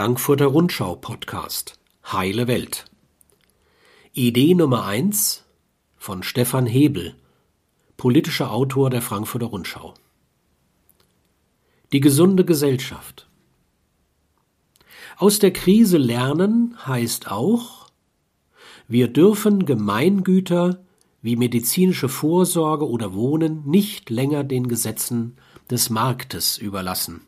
Frankfurter Rundschau Podcast Heile Welt. Idee Nummer eins von Stefan Hebel, politischer Autor der Frankfurter Rundschau. Die gesunde Gesellschaft. Aus der Krise lernen heißt auch, wir dürfen Gemeingüter wie medizinische Vorsorge oder Wohnen nicht länger den Gesetzen des Marktes überlassen.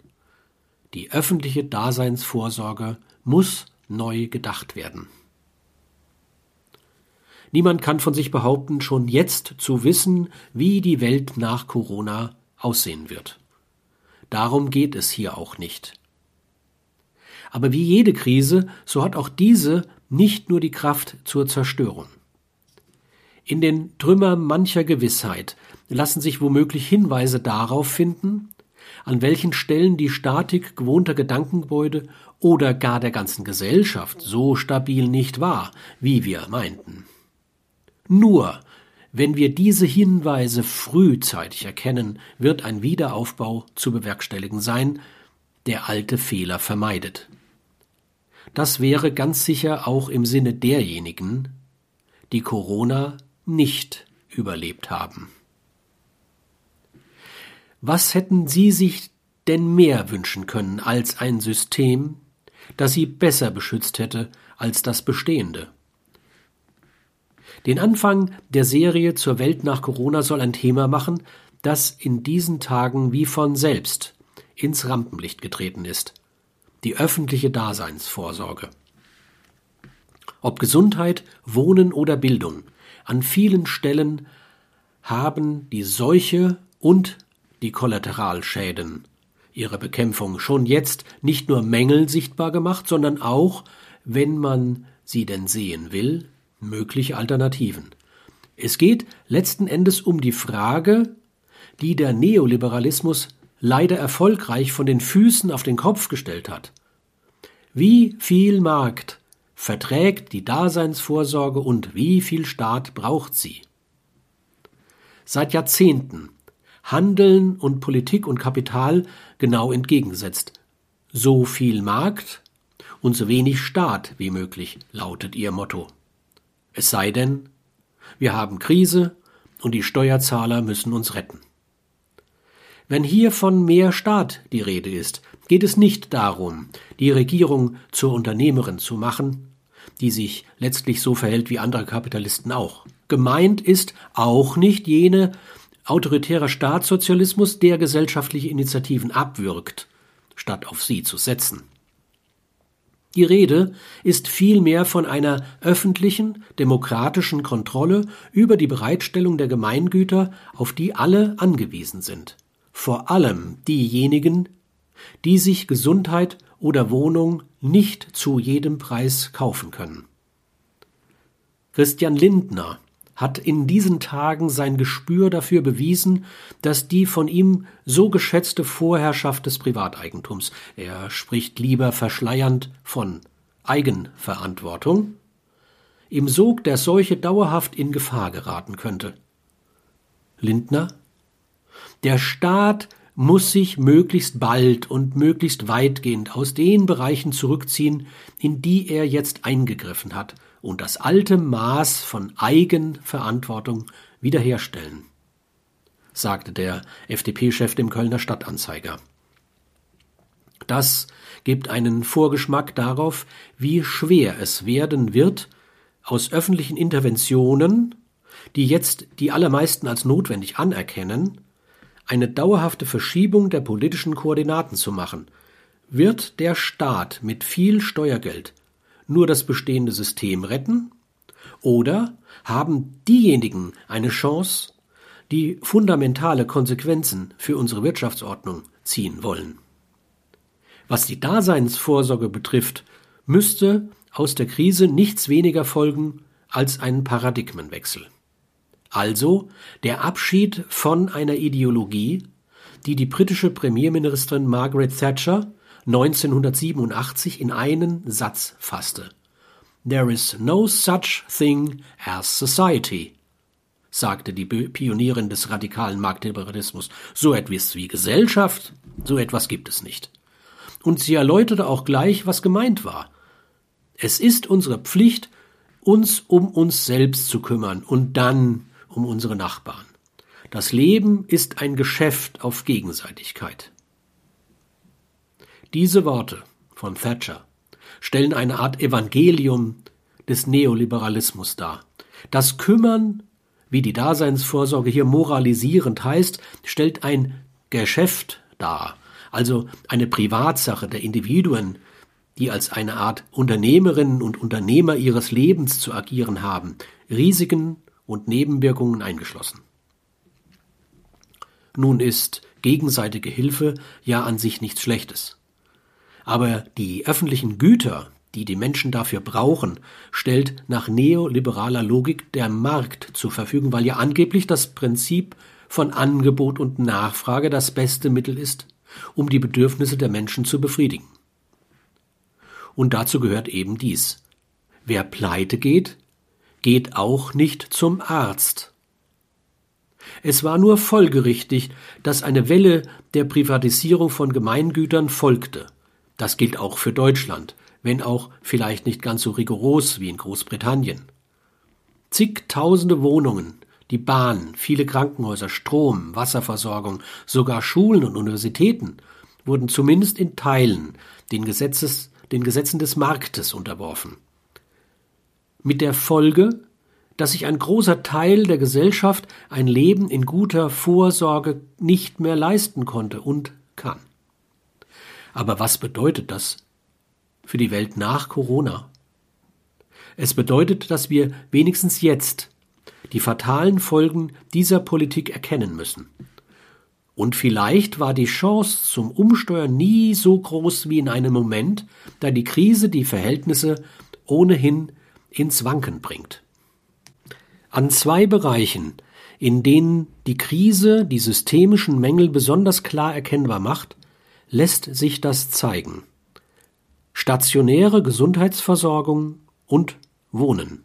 Die öffentliche Daseinsvorsorge muss neu gedacht werden. Niemand kann von sich behaupten, schon jetzt zu wissen, wie die Welt nach Corona aussehen wird. Darum geht es hier auch nicht. Aber wie jede Krise, so hat auch diese nicht nur die Kraft zur Zerstörung. In den Trümmern mancher Gewissheit lassen sich womöglich Hinweise darauf finden, an welchen Stellen die Statik gewohnter Gedankengebäude oder gar der ganzen Gesellschaft so stabil nicht war, wie wir meinten. Nur wenn wir diese Hinweise frühzeitig erkennen, wird ein Wiederaufbau zu bewerkstelligen sein, der alte Fehler vermeidet. Das wäre ganz sicher auch im Sinne derjenigen, die Corona nicht überlebt haben. Was hätten Sie sich denn mehr wünschen können als ein System, das Sie besser beschützt hätte als das bestehende? Den Anfang der Serie zur Welt nach Corona soll ein Thema machen, das in diesen Tagen wie von selbst ins Rampenlicht getreten ist. Die öffentliche Daseinsvorsorge. Ob Gesundheit, Wohnen oder Bildung, an vielen Stellen haben die Seuche und die Kollateralschäden ihrer Bekämpfung schon jetzt nicht nur Mängel sichtbar gemacht, sondern auch, wenn man sie denn sehen will, mögliche Alternativen. Es geht letzten Endes um die Frage, die der Neoliberalismus leider erfolgreich von den Füßen auf den Kopf gestellt hat. Wie viel Markt verträgt die Daseinsvorsorge und wie viel Staat braucht sie? Seit Jahrzehnten Handeln und Politik und Kapital genau entgegengesetzt. So viel Markt und so wenig Staat wie möglich lautet ihr Motto. Es sei denn, wir haben Krise und die Steuerzahler müssen uns retten. Wenn hier von mehr Staat die Rede ist, geht es nicht darum, die Regierung zur Unternehmerin zu machen, die sich letztlich so verhält wie andere Kapitalisten auch. Gemeint ist auch nicht jene autoritärer Staatssozialismus, der gesellschaftliche Initiativen abwürgt, statt auf sie zu setzen. Die Rede ist vielmehr von einer öffentlichen, demokratischen Kontrolle über die Bereitstellung der Gemeingüter, auf die alle angewiesen sind, vor allem diejenigen, die sich Gesundheit oder Wohnung nicht zu jedem Preis kaufen können. Christian Lindner hat in diesen Tagen sein Gespür dafür bewiesen, dass die von ihm so geschätzte Vorherrschaft des Privateigentums, er spricht lieber verschleiernd von Eigenverantwortung, im Sog der Seuche dauerhaft in Gefahr geraten könnte. Lindner? Der Staat muss sich möglichst bald und möglichst weitgehend aus den Bereichen zurückziehen, in die er jetzt eingegriffen hat, und das alte Maß von Eigenverantwortung wiederherstellen, sagte der FDP-Chef dem Kölner Stadtanzeiger. Das gibt einen Vorgeschmack darauf, wie schwer es werden wird, aus öffentlichen Interventionen, die jetzt die allermeisten als notwendig anerkennen, eine dauerhafte Verschiebung der politischen Koordinaten zu machen, wird der Staat mit viel Steuergeld nur das bestehende System retten? Oder haben diejenigen eine Chance, die fundamentale Konsequenzen für unsere Wirtschaftsordnung ziehen wollen? Was die Daseinsvorsorge betrifft, müsste aus der Krise nichts weniger folgen als ein Paradigmenwechsel. Also der Abschied von einer Ideologie, die die britische Premierministerin Margaret Thatcher 1987 in einen Satz fasste. There is no such thing as society, sagte die Pionierin des radikalen Marktliberalismus. So etwas wie Gesellschaft, so etwas gibt es nicht. und sie erläuterte auch gleich, was gemeint war. Es ist unsere Pflicht, uns um uns selbst zu kümmern und dann um unsere Nachbarn. Das Leben ist ein Geschäft auf Gegenseitigkeit. Diese Worte von Thatcher stellen eine Art Evangelium des Neoliberalismus dar. Das Kümmern, wie die Daseinsvorsorge hier moralisierend heißt, stellt ein Geschäft dar, also eine Privatsache der Individuen, die als eine Art Unternehmerinnen und Unternehmer ihres Lebens zu agieren haben, Risiken und Nebenwirkungen eingeschlossen. Nun ist gegenseitige Hilfe ja an sich nichts Schlechtes. Aber die öffentlichen Güter, die die Menschen dafür brauchen, stellt nach neoliberaler Logik der Markt zur Verfügung, weil ja angeblich das Prinzip von Angebot und Nachfrage das beste Mittel ist, um die Bedürfnisse der Menschen zu befriedigen. Und dazu gehört eben dies. Wer pleite geht, geht auch nicht zum Arzt. Es war nur folgerichtig, dass eine Welle der Privatisierung von Gemeingütern folgte. Das gilt auch für Deutschland, wenn auch vielleicht nicht ganz so rigoros wie in Großbritannien. Zigtausende Wohnungen, die Bahn, viele Krankenhäuser, Strom, Wasserversorgung, sogar Schulen und Universitäten wurden zumindest in Teilen den, Gesetzes, den Gesetzen des Marktes unterworfen. Mit der Folge, dass sich ein großer Teil der Gesellschaft ein Leben in guter Vorsorge nicht mehr leisten konnte und kann. Aber was bedeutet das für die Welt nach Corona? Es bedeutet, dass wir wenigstens jetzt die fatalen Folgen dieser Politik erkennen müssen. Und vielleicht war die Chance zum Umsteuern nie so groß wie in einem Moment, da die Krise die Verhältnisse ohnehin ins Wanken bringt. An zwei Bereichen, in denen die Krise die systemischen Mängel besonders klar erkennbar macht, lässt sich das zeigen. Stationäre Gesundheitsversorgung und Wohnen.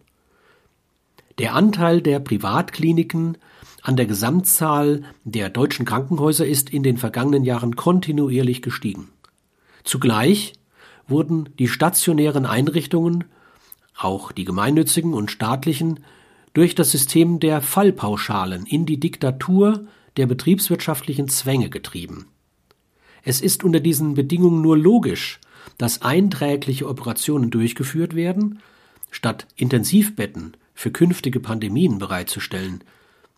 Der Anteil der Privatkliniken an der Gesamtzahl der deutschen Krankenhäuser ist in den vergangenen Jahren kontinuierlich gestiegen. Zugleich wurden die stationären Einrichtungen, auch die gemeinnützigen und staatlichen, durch das System der Fallpauschalen in die Diktatur der betriebswirtschaftlichen Zwänge getrieben. Es ist unter diesen Bedingungen nur logisch, dass einträgliche Operationen durchgeführt werden, statt Intensivbetten für künftige Pandemien bereitzustellen,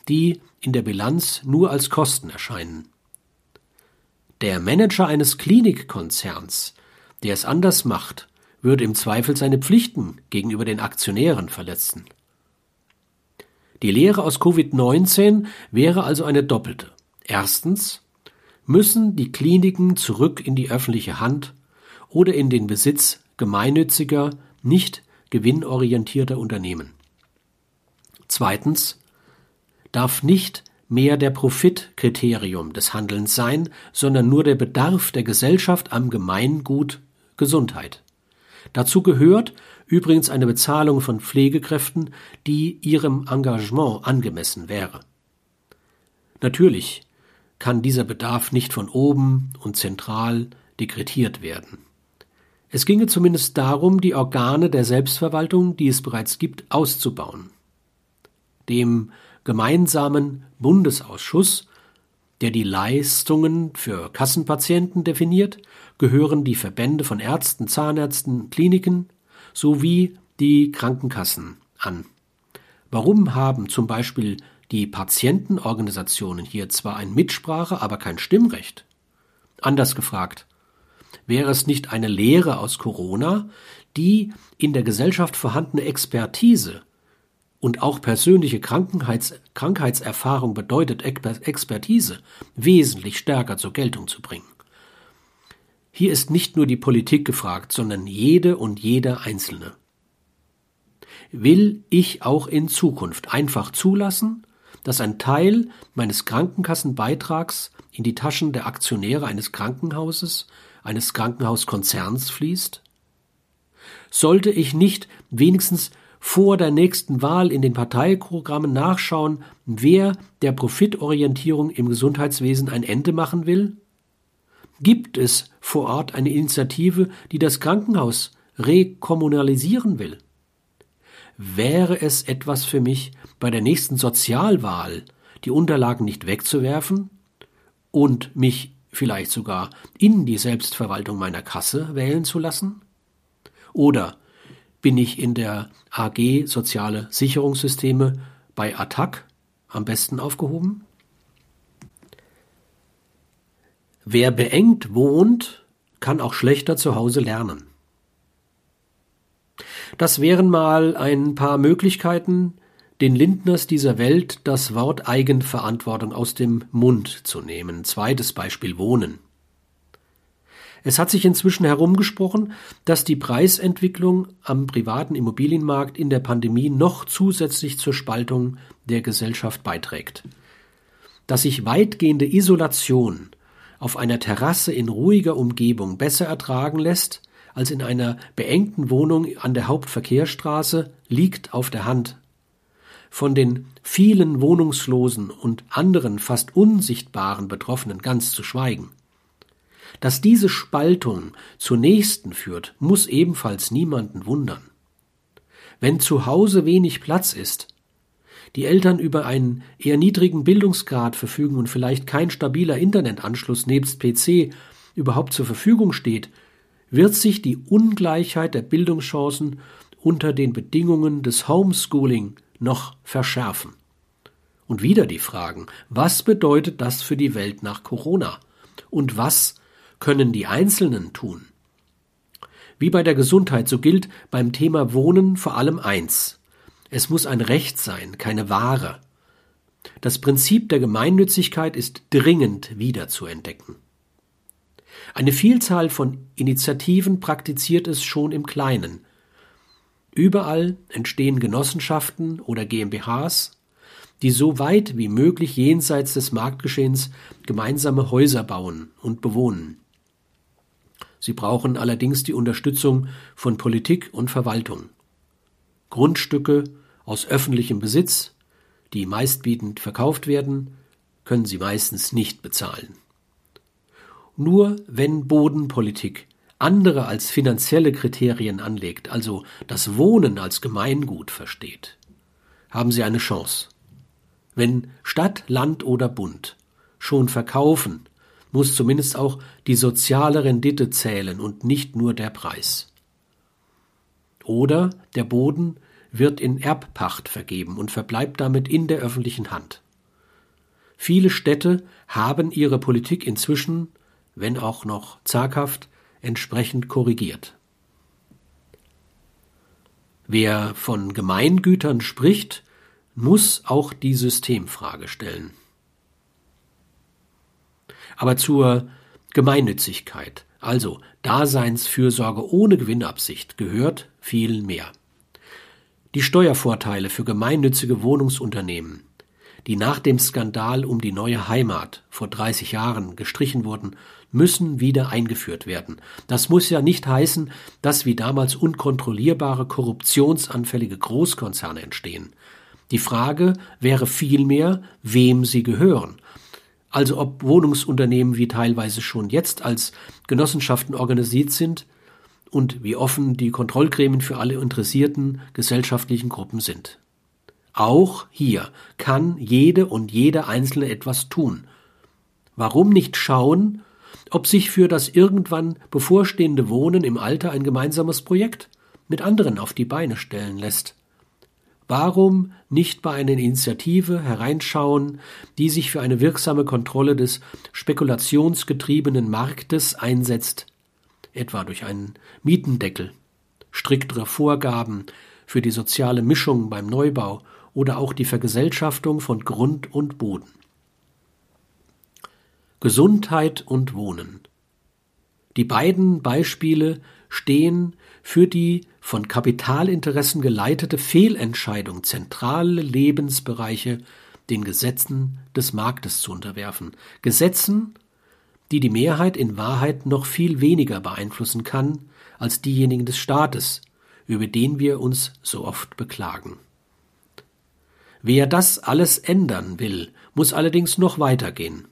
die in der Bilanz nur als Kosten erscheinen. Der Manager eines Klinikkonzerns, der es anders macht, würde im Zweifel seine Pflichten gegenüber den Aktionären verletzen. Die Lehre aus Covid-19 wäre also eine doppelte. Erstens, müssen die Kliniken zurück in die öffentliche Hand oder in den Besitz gemeinnütziger, nicht gewinnorientierter Unternehmen. Zweitens darf nicht mehr der Profit Kriterium des Handelns sein, sondern nur der Bedarf der Gesellschaft am Gemeingut Gesundheit. Dazu gehört übrigens eine Bezahlung von Pflegekräften, die ihrem Engagement angemessen wäre. Natürlich kann dieser Bedarf nicht von oben und zentral dekretiert werden. Es ginge zumindest darum, die Organe der Selbstverwaltung, die es bereits gibt, auszubauen. Dem gemeinsamen Bundesausschuss, der die Leistungen für Kassenpatienten definiert, gehören die Verbände von Ärzten, Zahnärzten, Kliniken sowie die Krankenkassen an. Warum haben zum Beispiel die Patientenorganisationen hier zwar ein Mitsprache, aber kein Stimmrecht. Anders gefragt, wäre es nicht eine Lehre aus Corona, die in der Gesellschaft vorhandene Expertise und auch persönliche Krankheits Krankheitserfahrung bedeutet Expertise wesentlich stärker zur Geltung zu bringen. Hier ist nicht nur die Politik gefragt, sondern jede und jeder Einzelne. Will ich auch in Zukunft einfach zulassen, dass ein Teil meines Krankenkassenbeitrags in die Taschen der Aktionäre eines Krankenhauses, eines Krankenhauskonzerns fließt? Sollte ich nicht wenigstens vor der nächsten Wahl in den Parteiprogrammen nachschauen, wer der Profitorientierung im Gesundheitswesen ein Ende machen will? Gibt es vor Ort eine Initiative, die das Krankenhaus rekommunalisieren will? Wäre es etwas für mich, bei der nächsten Sozialwahl die Unterlagen nicht wegzuwerfen und mich vielleicht sogar in die Selbstverwaltung meiner Kasse wählen zu lassen? Oder bin ich in der AG Soziale Sicherungssysteme bei ATTAC am besten aufgehoben? Wer beengt wohnt, kann auch schlechter zu Hause lernen. Das wären mal ein paar Möglichkeiten, den Lindners dieser Welt das Wort Eigenverantwortung aus dem Mund zu nehmen. Zweites Beispiel Wohnen. Es hat sich inzwischen herumgesprochen, dass die Preisentwicklung am privaten Immobilienmarkt in der Pandemie noch zusätzlich zur Spaltung der Gesellschaft beiträgt. Dass sich weitgehende Isolation auf einer Terrasse in ruhiger Umgebung besser ertragen lässt als in einer beengten Wohnung an der Hauptverkehrsstraße, liegt auf der Hand. Von den vielen Wohnungslosen und anderen fast unsichtbaren Betroffenen ganz zu schweigen. Dass diese Spaltung zur nächsten führt, muss ebenfalls niemanden wundern. Wenn zu Hause wenig Platz ist, die Eltern über einen eher niedrigen Bildungsgrad verfügen und vielleicht kein stabiler Internetanschluss nebst PC überhaupt zur Verfügung steht, wird sich die Ungleichheit der Bildungschancen unter den Bedingungen des Homeschooling noch verschärfen. Und wieder die Fragen, was bedeutet das für die Welt nach Corona? Und was können die Einzelnen tun? Wie bei der Gesundheit, so gilt beim Thema Wohnen vor allem eins. Es muss ein Recht sein, keine Ware. Das Prinzip der Gemeinnützigkeit ist dringend wiederzuentdecken. Eine Vielzahl von Initiativen praktiziert es schon im Kleinen, Überall entstehen Genossenschaften oder GmbHs, die so weit wie möglich jenseits des Marktgeschehens gemeinsame Häuser bauen und bewohnen. Sie brauchen allerdings die Unterstützung von Politik und Verwaltung. Grundstücke aus öffentlichem Besitz, die meistbietend verkauft werden, können sie meistens nicht bezahlen. Nur wenn Bodenpolitik andere als finanzielle Kriterien anlegt, also das Wohnen als Gemeingut versteht, haben Sie eine Chance. Wenn Stadt, Land oder Bund schon verkaufen, muss zumindest auch die soziale Rendite zählen und nicht nur der Preis. Oder der Boden wird in Erbpacht vergeben und verbleibt damit in der öffentlichen Hand. Viele Städte haben ihre Politik inzwischen, wenn auch noch zaghaft, entsprechend korrigiert. Wer von Gemeingütern spricht, muss auch die Systemfrage stellen. Aber zur Gemeinnützigkeit, also Daseinsfürsorge ohne Gewinnabsicht, gehört viel mehr. Die Steuervorteile für gemeinnützige Wohnungsunternehmen, die nach dem Skandal um die neue Heimat vor 30 Jahren gestrichen wurden, müssen wieder eingeführt werden. Das muss ja nicht heißen, dass wie damals unkontrollierbare korruptionsanfällige Großkonzerne entstehen. Die Frage wäre vielmehr, wem sie gehören. Also ob Wohnungsunternehmen wie teilweise schon jetzt als Genossenschaften organisiert sind und wie offen die Kontrollgremien für alle interessierten gesellschaftlichen Gruppen sind. Auch hier kann jede und jeder Einzelne etwas tun. Warum nicht schauen, ob sich für das irgendwann bevorstehende Wohnen im Alter ein gemeinsames Projekt mit anderen auf die Beine stellen lässt. Warum nicht bei einer Initiative hereinschauen, die sich für eine wirksame Kontrolle des spekulationsgetriebenen Marktes einsetzt, etwa durch einen Mietendeckel, striktere Vorgaben für die soziale Mischung beim Neubau oder auch die Vergesellschaftung von Grund und Boden. Gesundheit und Wohnen. Die beiden Beispiele stehen für die von Kapitalinteressen geleitete Fehlentscheidung, zentrale Lebensbereiche den Gesetzen des Marktes zu unterwerfen. Gesetzen, die die Mehrheit in Wahrheit noch viel weniger beeinflussen kann als diejenigen des Staates, über den wir uns so oft beklagen. Wer das alles ändern will, muss allerdings noch weitergehen.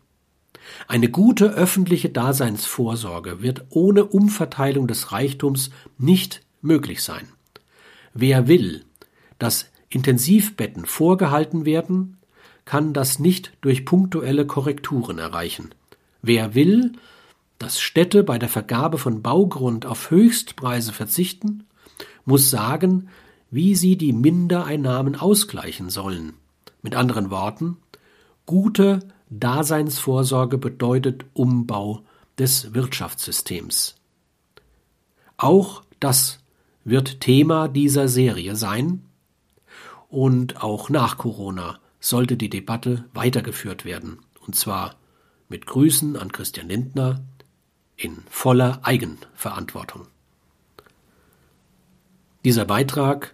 Eine gute öffentliche Daseinsvorsorge wird ohne Umverteilung des Reichtums nicht möglich sein. Wer will, dass Intensivbetten vorgehalten werden, kann das nicht durch punktuelle Korrekturen erreichen. Wer will, dass Städte bei der Vergabe von Baugrund auf Höchstpreise verzichten, muss sagen, wie sie die Mindereinnahmen ausgleichen sollen. Mit anderen Worten, gute Daseinsvorsorge bedeutet Umbau des Wirtschaftssystems. Auch das wird Thema dieser Serie sein und auch nach Corona sollte die Debatte weitergeführt werden, und zwar mit Grüßen an Christian Lindner in voller Eigenverantwortung. Dieser Beitrag